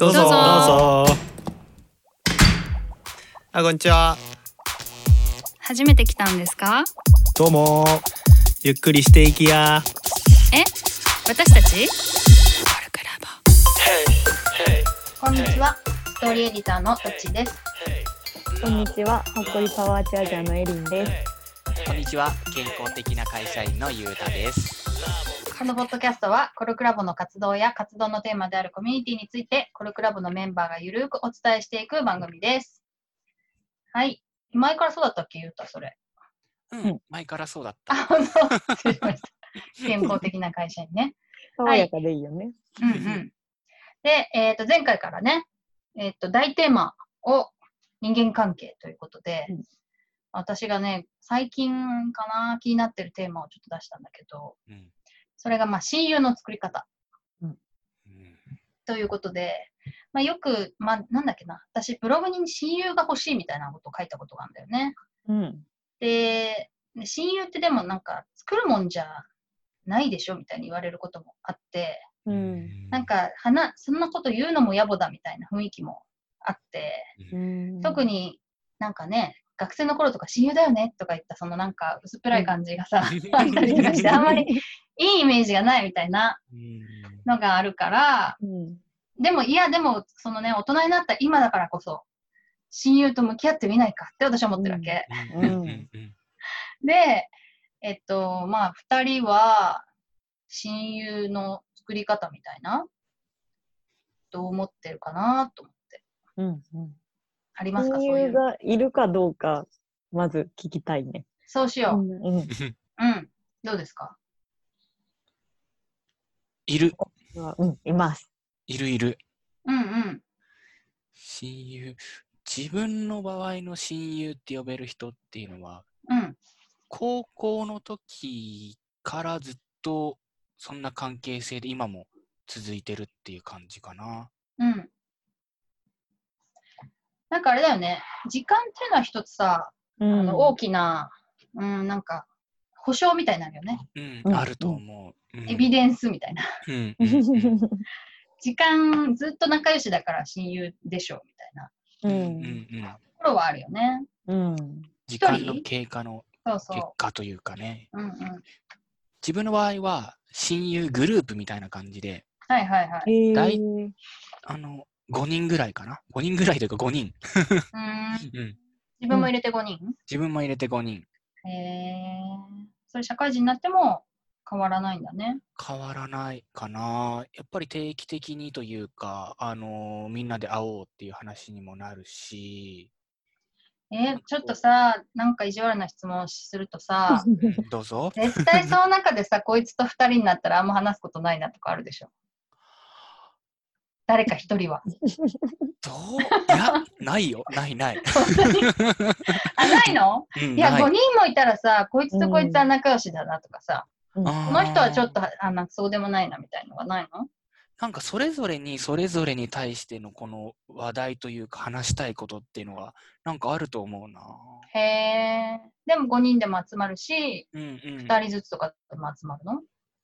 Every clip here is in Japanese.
どうぞ。どうぞ。どうぞあこんにちは。初めて来たんですか？どうも。ゆっくりしていきや。え？私たち？こんにちは、ストーリーエディターのとちです。こんにちは、ほっこりパワーチャージャーのエリンです。こんにちは。健康的な会社員のゆうたですこのポッドキャストは、コルクラボの活動や活動のテーマであるコミュニティについて、コルクラボのメンバーがゆるくお伝えしていく番組です。はい。前からそうだったっけ、ゆうた、それ。うん、うん前からそうだっあ、た本当失礼しました。健康的な会社員ね。爽やかでいいよね。うんうん。で、えっ、と、前回からね、えっ、と、大テーマを人間関係ということで、うん私がね、最近かな、気になってるテーマをちょっと出したんだけど、うんそれが、まあ、親友の作り方うんということで、まあ、よく、まあ、なんだっけな、私、ブログに親友が欲しいみたいなことを書いたことがあるんだよね。うん。で、で親友ってでもなんか、作るもんじゃないでしょみたいに言われることもあって、うん。なんか、はな、そんなこと言うのも野暮だみたいな雰囲気もあって、うん特になんかね、学生の頃とか親友だよねとか言ったそのなんか薄っぺらい感じがさ、うんあったりとかして、あんまりいいイメージがないみたいなうんのがあるから、うん。でもいや、でもそのね、大人になった今だからこそ、親友と向き合ってみないかって私は思ってるわけ。うんうんうんで、えっと、まあ、二人は親友の作り方みたいな、どう思ってるかなと思って。うん。うん。ありますか？親友そういう。がいるかどうか、まず聞きたいね。そうしよう。うん。うん。うん。どうですか？いるうん、います。いるいるうんうん。親友自分の場合の親友って呼べる人っていうのはうん。高校の時からずっとそんな関係性で今も続いてるっていう感じかな。うん。なんかあれだよね。時間っていうのは一つさ、うあの大きな、うん、なんか、保証みたいになるよね。うん、うんあると思う。うんエビデンスみたいな。うんうんうん時間、ずっと仲良しだから親友でしょ、みたいなううんうんん。うんところはあるよね。うん。時間の経過の結果というかね。う。うんうん。自分の場合は親友グループみたいな感じで、はいはいはい。大あの、5人ぐらいかな ?5 人ぐらいというか5人。うーん。うん。自分も入れて5人、自分も入れて5人。へえ。それ社会人になっても変わらないんだね。変わらないかな。やっぱり定期的にというか、あのみんなで会おうっていう話にもなるし、えーちょっとさ、なんか意地悪な質問するとさ、うんどうぞ。絶対その中でさ、こいつと2人になったらあんま話すことないなとかあるでしょ。誰か1人は。どう？いや、ないよ。ないない。あ、ないの？うんいや、ない5人もいたらさ、こいつとこいつは仲良しだなとかさ、うんこの人はちょっとあなんかそうでもないなみたいの？がないの？なんかそれぞれにそれぞれに対してのこの話題というか話したいことっていうのがなんかあると思うな。へえ。でも5人でも集まるし、うんうん。2人ずつとかでも集まるの？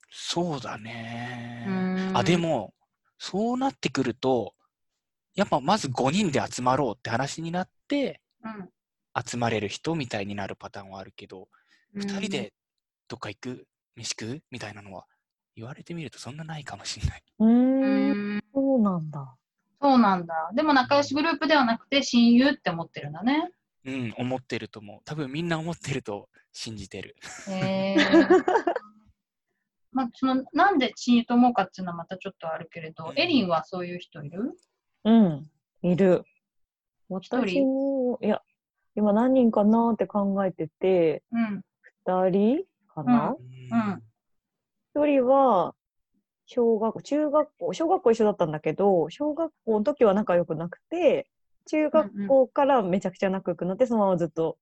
そうだねあ、で、も、そうなってくると、やっぱまず5人で集まろうって話になって、うん集まれる人みたいになるパターンはあるけど、うん2人でどっか行く？飯食う？みたいなのは言われてみるとそんなないかもしれない。うん。そうなんだ。そうなんだ。でも仲良しグループではなくて親友って思ってるんだね。うん、思ってると思う。多分みんな思ってると信じてる。へえ。まあ、そのなんで親友と思うかっていうのはまたちょっとあるけれど、エリンはそういう人いる？うん。いる。一人？私も、いや、今何人かなって考えてて、うん。二人かな？うん一人は、小学校、中学校、小学校一緒だったんだけど、小学校の時は仲良くなくて、中学校からめちゃくちゃ仲良くなって、そのままずっと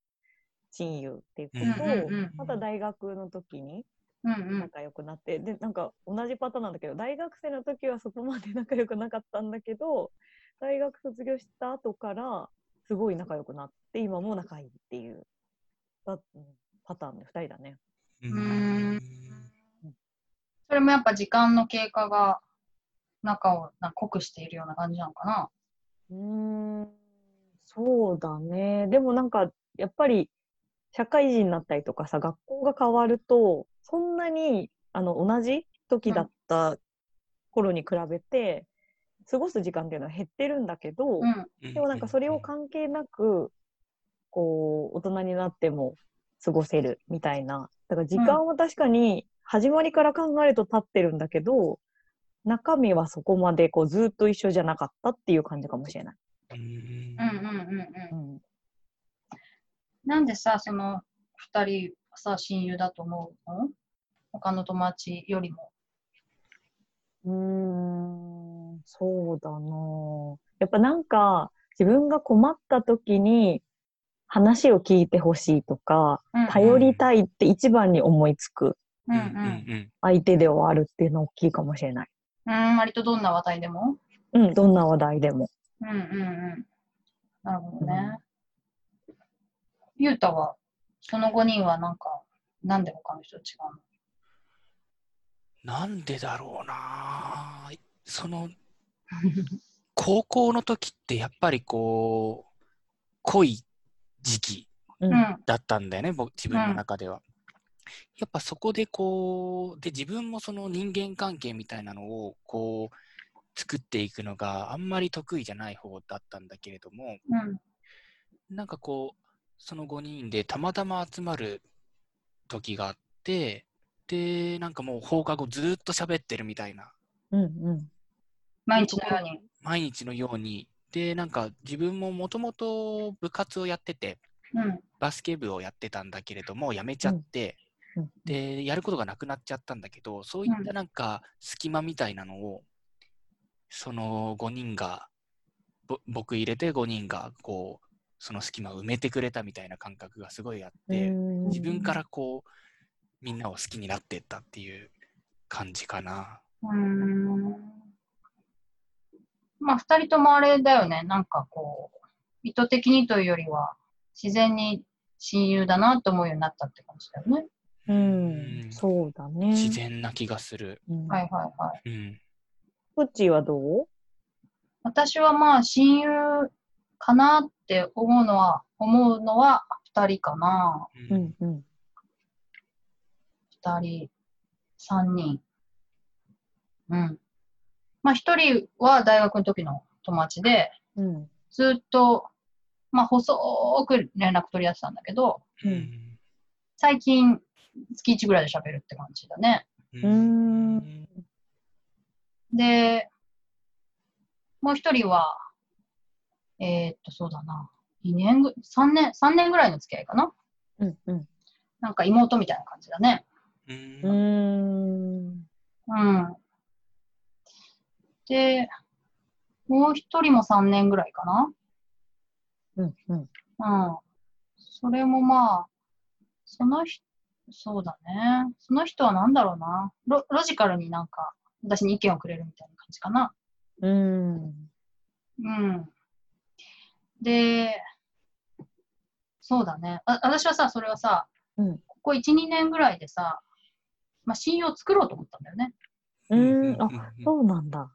親友っていう子うんと、うんうんまた大学の時にうんうん。仲良くなって、で、なんか同じパターンなんだけど、大学生の時はそこまで 仲良くなかったんだけど、大学卒業した後から、すごい仲良くなって、今も仲いいっていう、だうんパターンで二人だね。うーんそれもやっぱ時間の経過が仲をなんか濃くしているような感じなのかな。うーん、そうだね。でもなんか、やっぱり、社会人になったりとかさ、学校が変わると、そんなに、あの、同じ時だった頃に比べて、過ごす時間っていうのは減ってるんだけど、うん。でもなんかそれを関係なく、こう、大人になっても過ごせるみたいな。だから時間は確かに始まりから考えると経ってるんだけど、中身はそこまでこうずっと一緒じゃなかったっていう感じかもしれない。うんうんうんうんうん。うん。なんでさ、その二人さ、親友だと思うの？他の友達よりも。うーん、そうだなやっぱなんか自分が困った時に話を聞いてほしいとか、うん頼りたいって一番に思いつくうんう。うんん相手ではあるっていうのは大きいかもしれない。うん、割とどんな話題でも？うん、どんな話題でも。うんうんうん。なるほどね。ゆうたは、その5人はなんか、なんで他の人と違うの？なんでだろうなその高校の時ってやっぱりこう濃い時期うんうん。だったんだよね僕自分の中では、やっぱそこでこうで自分もその人間関係みたいなのをこう作っていくのがあんまり得意じゃない方だったんだけれどもうん。なんかこうその5人でたまたま集まる時があってでなんかもう放課後ずーっと喋ってるみたいな。うんうん。毎日のように。毎日のように。でなんか自分ももともと部活をやっててうん。バスケ部をやってたんだけれども辞めちゃって、うん。でやることがなくなっちゃったんだけどそういったなんか隙間みたいなのをその5人がぼ僕入れて5人がこうその隙間を埋めてくれたみたいな感覚がすごいあって、うん自分からこうみんなを好きになっていったっていう感じかな。うーん。まあ、二人ともあれだよね。なんかこう、意図的にというよりは、自然に親友だなと思うようになったって感じだよね。うん、そうだね。自然な気がする。うん。はいはいはい。うん。プッチーはどう？私はまあ、親友かなって思うのは、思うのは二人かな。ううんんうん。二人、三人。うん。まあ、一人は大学の時の友達で、うん。ずっと、まあ、細く連絡取り合ってたんだけど、ううんん。最近、月1ぐらいで喋るって感じだね。うーんで、もう一人は、えーっと、そうだな。2年ぐ、3年、三年ぐらいの付き合いかな？うんうん。なんか妹みたいな感じだね。うん。うん。で、もう一人も3年ぐらいかな？うんうん。うん。それもまあ、その人、そうだね。その人は何だろうな。ロロジカルになんか、私に意見をくれるみたいな感じかな。うん。うん。で、そうだね。あ私はさ、それはさ、うんここ1、2年ぐらいでさ、まあ、親友を作ろうと思ったんだよね。うん。あ、うんそうなんだ。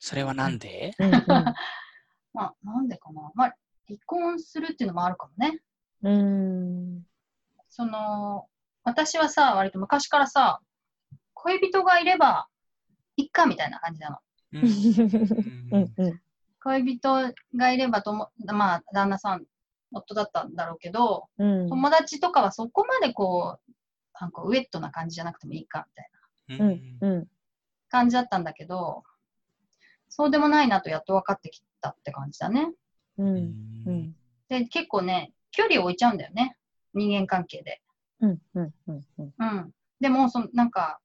それはなんで？うん まあ、なんでかな。まあ、離婚するっていうのもあるかもね。うん。うん。その、私はさ、割と昔からさ、恋人がいれば、いっかみたいな感じなの。う うんうん。恋人がいればとも、まあ、旦那さん、夫だったんだろうけど、うん。友達とかはそこまでこう、なんかウェットな感じじゃなくてもいいか、みたいなうんうん。感じだったんだけど、そうでもないなとやっと分かってきたって感じだね。うん。ううんん。で、結構ね、距離を置いちゃうんだよね。人間関係で。うん。うん。うん。うん。でも、そのなんか、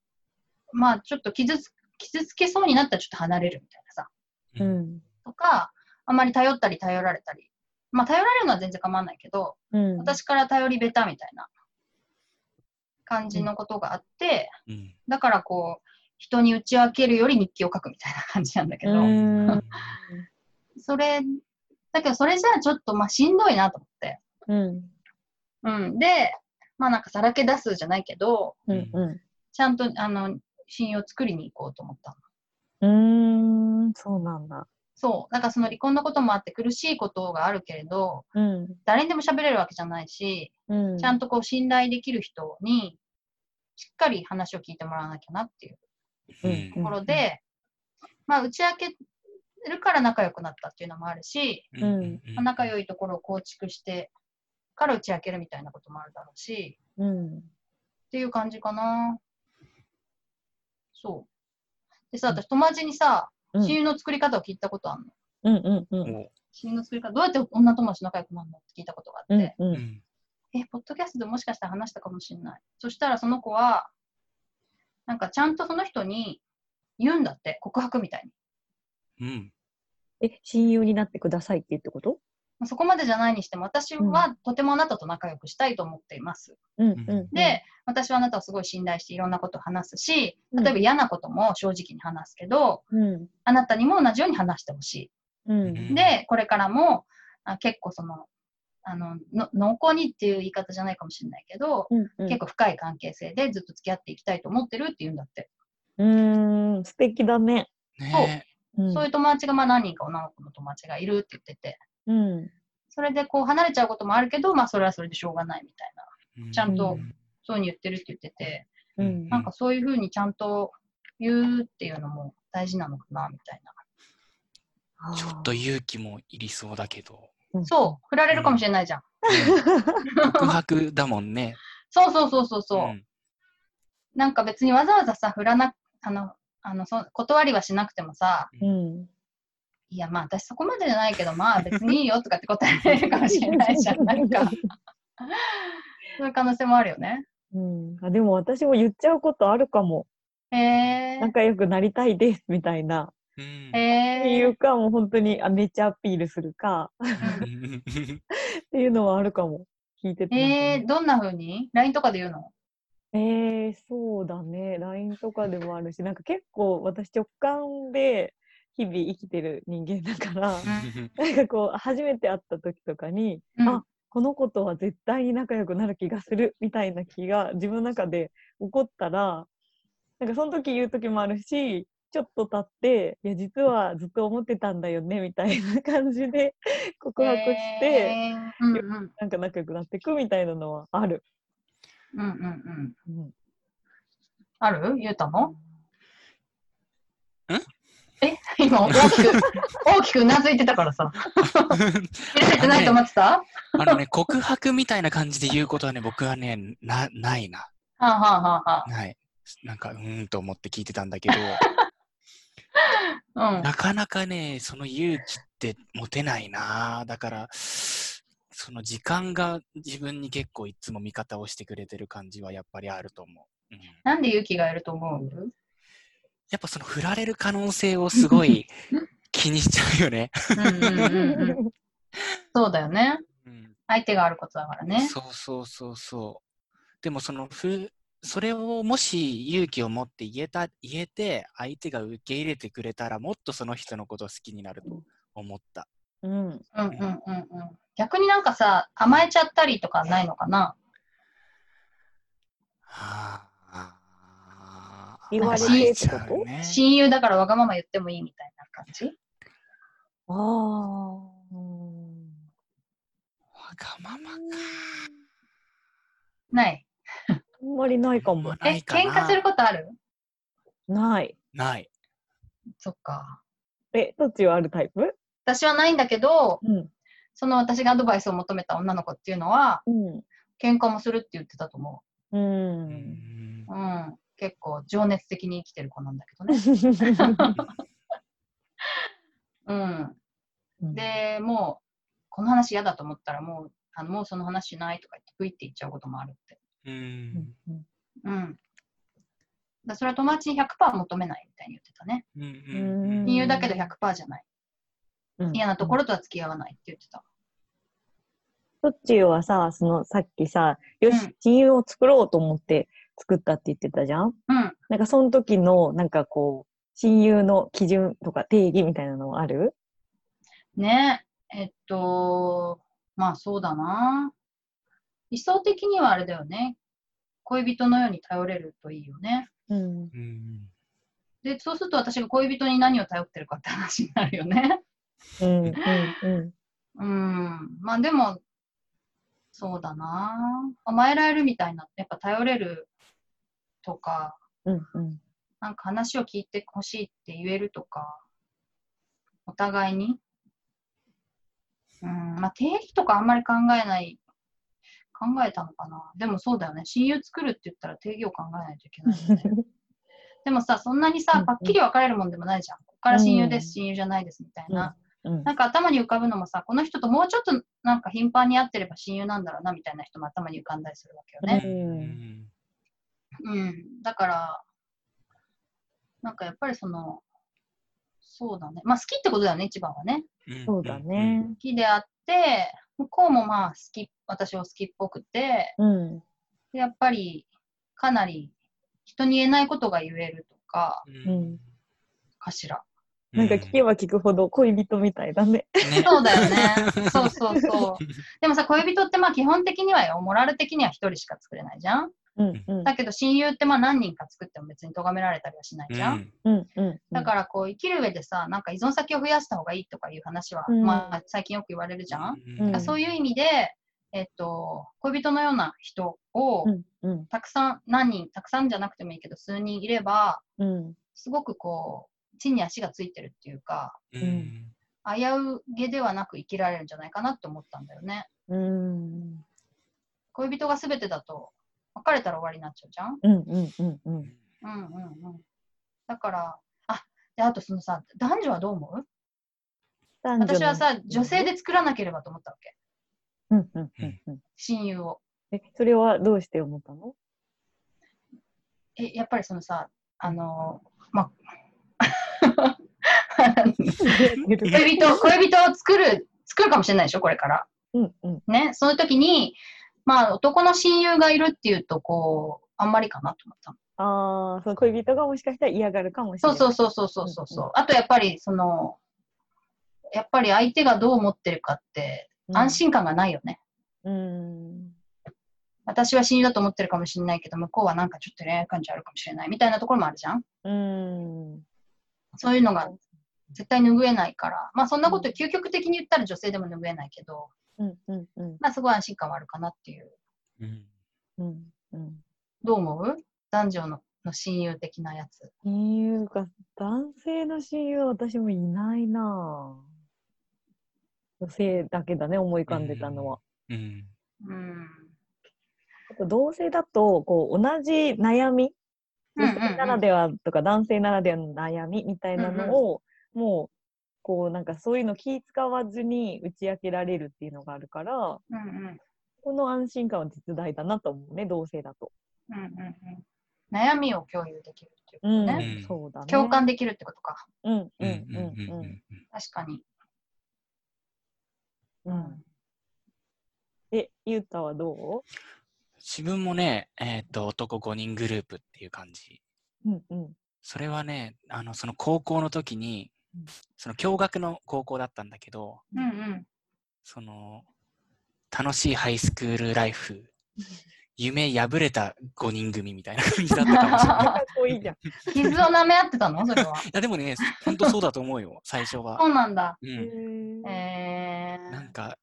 まあ、ちょっと傷つ傷つけそうになったらちょっと離れるみたいなさ。う。ん。とか、あまり頼ったり頼られたり。まあ、頼られるのは全然構わないけど、うん。私から頼りべたみたいな感じのことがあって、うんだからこう、人に打ち明けるより日記を書くみたいな感じなんだけど、うん。それ、だけどそれじゃあちょっとまあしんどいなと思って。うん。うん。で、まあなんかさらけ出すじゃないけど、うん。うん。ちゃんとあの、信用を作りに行こうと思ったの。うーそうなんだ。そう。だからその離婚のこともあって苦しいことがあるけれど、うん。誰にでも喋れるわけじゃないし、うん。ちゃんとこう信頼できる人に、しっかり話を聞いてもらわなきゃなっていううんところで、まあ打ち明けるから仲良くなったっていうのもあるし、うんうんまあ仲良いところを構築してから打ち明けるみたいなこともあるだろうし、うん。っていう感じかな。そう。でさ、私友達にさ、うん親友の作り方を聞いたことあるの？うんうんうん。お親友の作り方、どうやって女友達と仲良くなるの？って聞いたことがあって、うんう。うんんえ、ポッドキャストでもしかしたら話したかもしれない。そしたらその子は、なんかちゃんとその人に言うんだって、告白みたいに。うんえ、親友になってくださいって言ってこと？まあそこまでじゃないにしても、私はとてもあなたと仲良くしたいと思っています。うんうん。で、私はあなたをすごい信頼していろんなことを話すし、うん例えば嫌なことも正直に話すけど、うん。あなたにも同じように話してほしうん。い。で、これからもあ結構その、あのの濃厚にっていう言い方じゃないかもしれないけど、うんうん。結構深い関係性でずっと付き合っていきたいと思ってるって言うんだって。うーん、素敵だね。ねうんそういう友達がまあ何人か女の子の友達がいるって言ってて、うん。それでこう離れちゃうこともあるけど、まあそれはそれでしょうがないみたいな、えちゃんとうんそういうふうに言ってるって言ってて、うん。なんかそういうふうにちゃんと言うっていうのも大事なのかなみたいな。ちょっと勇気もいりそうだけどうんそう、振られるかもしれないじゃん。告白だもんねそうそうそうそうそう。んなんか別にわざわざさ、振らな、あの、あのそ断りはしなくてもさ、うん。いやまあ私そこまでじゃないけど、まあ別にいいよとかって答えられるかもしれないじゃん。なんか、そういう可能性もあるよね。うん。あでも私も言っちゃうことあるかも。へえ仲良くなりたいですみたいな。うんっていうか、もう本当にあめっちゃアピールするかっていうのはあるかも。聞いてて。えー、どんな風に ?LINE とかで言うの？えー、そうだね。LINE とかでもあるし、なんか結構私直感で日々生きてる人間だから、なんかこう、初めて会った時とかに、うん。あこの子とは絶対に仲良くなる気がするみたいな気が自分の中で起こったら、なんかその時言う時もあるし、ちょっと経って、いや、実はずっと思ってたんだよねみたいな感じで 告白して、へー。うんうん。なんか仲良くなっていくみたいなのはある。うんうんうん。うん。ある？ゆうたの？んえ今大きく、大きくうなずいてたからさ。見られてないと思ってた？はあのね、告白みたいな感じで言うことはね、僕はね、な、ないな。あ、はあはあはない。なんか、うーんと思って聞いてたんだけど、あ、うん。なかなかね、その勇気って持てないな。だから、その時間が自分に結構いつも味方をしてくれてる感じはやっぱりあると思う。うん、なんで勇気がいると思う？やっぱその振られる可能性をすごい 気にしちゃうよね。そうだよね。うん相手があることだからね。そうそうそうそう。でもそのふ、それをもし勇気を持って言えた、言えて、相手が受け入れてくれたら、もっとその人のことを好きになると思った。うん。うんうんうんうん。逆になんかさ、甘えちゃったりとかないのかな？はあ。言われてってこと？ね親友だからわがまま言ってもいいみたいな感じ？ああ。うんわがままか。ない。あんまりないかも。なえ、いかな喧嘩することある？ない。ない。そっか。え、どっちはあるタイプ？私はないんだけど、うん。その私がアドバイスを求めた女の子っていうのは、うん。喧嘩もするって言ってたと思う。うん。うん。結構情熱的に生きてる子なんだけどね。うん。で、もう、この話嫌だと思ったら、もう、あのもうその話しないとか言って、プイって言っちゃうこともあるって。うん。うん。だそれは友達に100%求めないみたいに言ってたね。うんうん親友だけど100%じゃない。嫌なところとは付き合わないって言ってた。そっちはさ、そのさっきさ、よし、うん親友を作ろうと思って作ったって言ってたじゃん？うん。なんかその時の、なんかこう、親友の基準とか定義みたいなのはある？ねえっと、まあそうだな。理想的にはあれだよね。恋人のように頼れるといいよね。うん。うんで、そうすると私が恋人に何を頼ってるかって話になるよね。うんうんうんうん。まあでも、そうだな。甘えられるみたいな、やっぱ頼れるとか、うんうんなんか話を聞いてほしいって言えるとか、お互いに。うん、まあ定義とかあんまり考えない、考えたのかな。でもそうだよね。親友作るって言ったら定義を考えないといけないよね。でもさ、そんなにさうんうん、パッキリ分かれるもんでもないじゃん。ここから親友です、うん親友じゃないですみたいな。うんなんか頭に浮かぶのもさ、この人ともうちょっとなんか頻繁に会ってれば親友なんだろうなみたいな人も頭に浮かんだりするわけよね。うんうん。だから、なんかやっぱりその、そうだね。まあ好きってことだよね、一番はね。うんそうだね。好きであって、向こうもまあ好き、私を好きっぽくて、うんでやっぱりかなり人に言えないことが言えるとか、うんうんかしら。なんか聞けば聞くほど恋人みたいだね。ねそうだよね。そうそうそう。でもさ、恋人ってまあ基本的にはよ、モラル的には一人しか作れないじゃん。うんうん。だけど親友ってまあ何人か作っても別に咎められたりはしないじゃん。うん。うんうんだからこう生きる上でさ、なんか依存先を増やした方がいいとかいう話は、うん。まあ最近よく言われるじゃん。うんうん。そういう意味で、えっと、恋人のような人をたくさん、何人、たくさんじゃなくてもいいけど、数人いれば、うん。すごくこう、地に足がついてるっていうか、うん。危うげではなく生きられるんじゃないかなって思ったんだよね。うん。恋人が全てだと、別れたら終わりになっちゃうじゃん？うんうんうんうんうんうんうん。だから、あ、で、あとそのさ、男女はどう思う？私はさ、女性で作らなければと思ったわけ。うんうんうんうん親友を。えそれはどうして思ったの？え、やっぱりそのさ、あのま 恋人、恋人を作る、作るかもしれないでしょ、これから。うんうんね、その時に、まあ、男の親友がいるっていうと、こう、あんまりかなと思ったの。ああその恋人がもしかしたら嫌がるかもしれない。そうそうそうそうそうそう。そう、うんうん。あとやっぱり、その、やっぱり相手がどう思ってるかって、安心感がないよね。うん。私は親友だと思ってるかもしれないけど、向こうはなんかちょっと恋愛感情あるかもしれないみたいなところもあるじゃん。うん。そういうのが絶対拭えないから、まあそんなこと究極的に言ったら女性でも拭えないけど、まあすごい安心感はあるかなっていう。うんうん。うんどう思う？男女のの親友的なやつ。親友か。男性の親友は私もいないなぁ。女性だけだね思い浮かんでたのは、うん。うん。あと同性だとこう同じ悩み？女性ならではとか男性ならではの悩みみたいなのを、もうこうなんかそういうの気使わずに打ち明けられるっていうのがあるからうんうんこの安心感は実大だなと思うね同性だと。うんうんうん悩みを共有できるっていうことうん、ね。うんそうだね。共感できるってことか。うんうんううんんうんうんうん確かに。うん。え、ゆうたはど自分もね、えっ、と、男5人グループっていう感じ。ううんうんそれはね、あの、その高校の時にうん、その共学の高校だったんだけど、うんうん。その、楽しいハイスクールライフ、夢破れた5人組みたいな感じだったかもしれない。傷を舐め合ってたの？それは。いや、でもね、本当そうだと思うよ、最初はそ。うなんだ。うん。えー。なんか、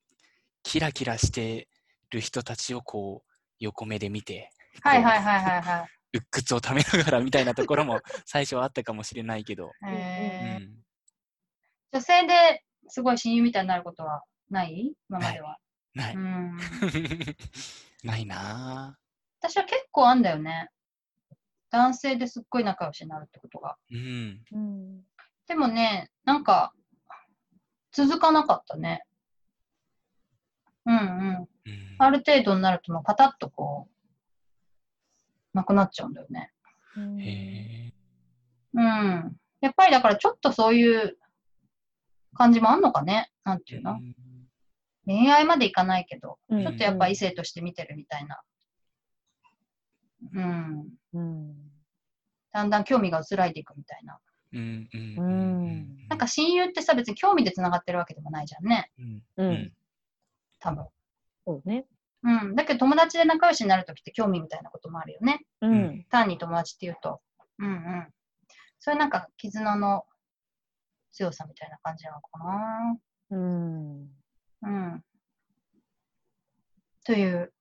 キラキラしてる人たちをこう、横目で見て、はいはいはいはいはい。鬱屈をためながらみたいなところも最初はあったかもしれないけど、うえーん。女性ですごい親友みたいになることはない？今までは。ない。うん。ない な私は結構あんだよね。男性ですっごい仲良しになるってことが。ぁ。うん。うんでもね、なんか、続かなかったね。うんうん。うんある程度になるともうパタッとこう、なくなっちゃうんだよね。うんへうん。やっぱりだからちょっとそういう感じもあんのかね？なんてえいうの？恋愛までいかないけど、うんちょっとやっぱ異性として見てるみたいな。うん。うんだんだん興味が薄らいでいくみたいな。うんうんううんんなんか親友ってさ、別に興味で繋がってるわけでもないじゃんね。うんううんん多分。そうね。うん。だけど友達で仲良しになるときって興味みたいなこともあるよね。ううんん単に友達っていうと。うんうん。そういうなんか絆の強さみたいな感じなのかな。うん。うん。という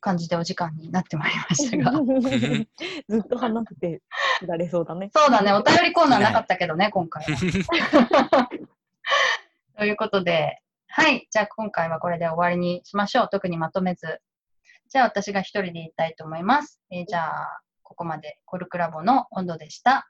感じでお時間になってまいりましたが。ずっと話していられそうだね。そうだね、お便りコーナーなかったけどね、今回は。ということで、はい、じゃあ今回はこれで終わりにしましょう。特にまとめず。じゃあ私が一人で言いたいと思います。えーじゃあ、ここまでコルクラボの温度でした。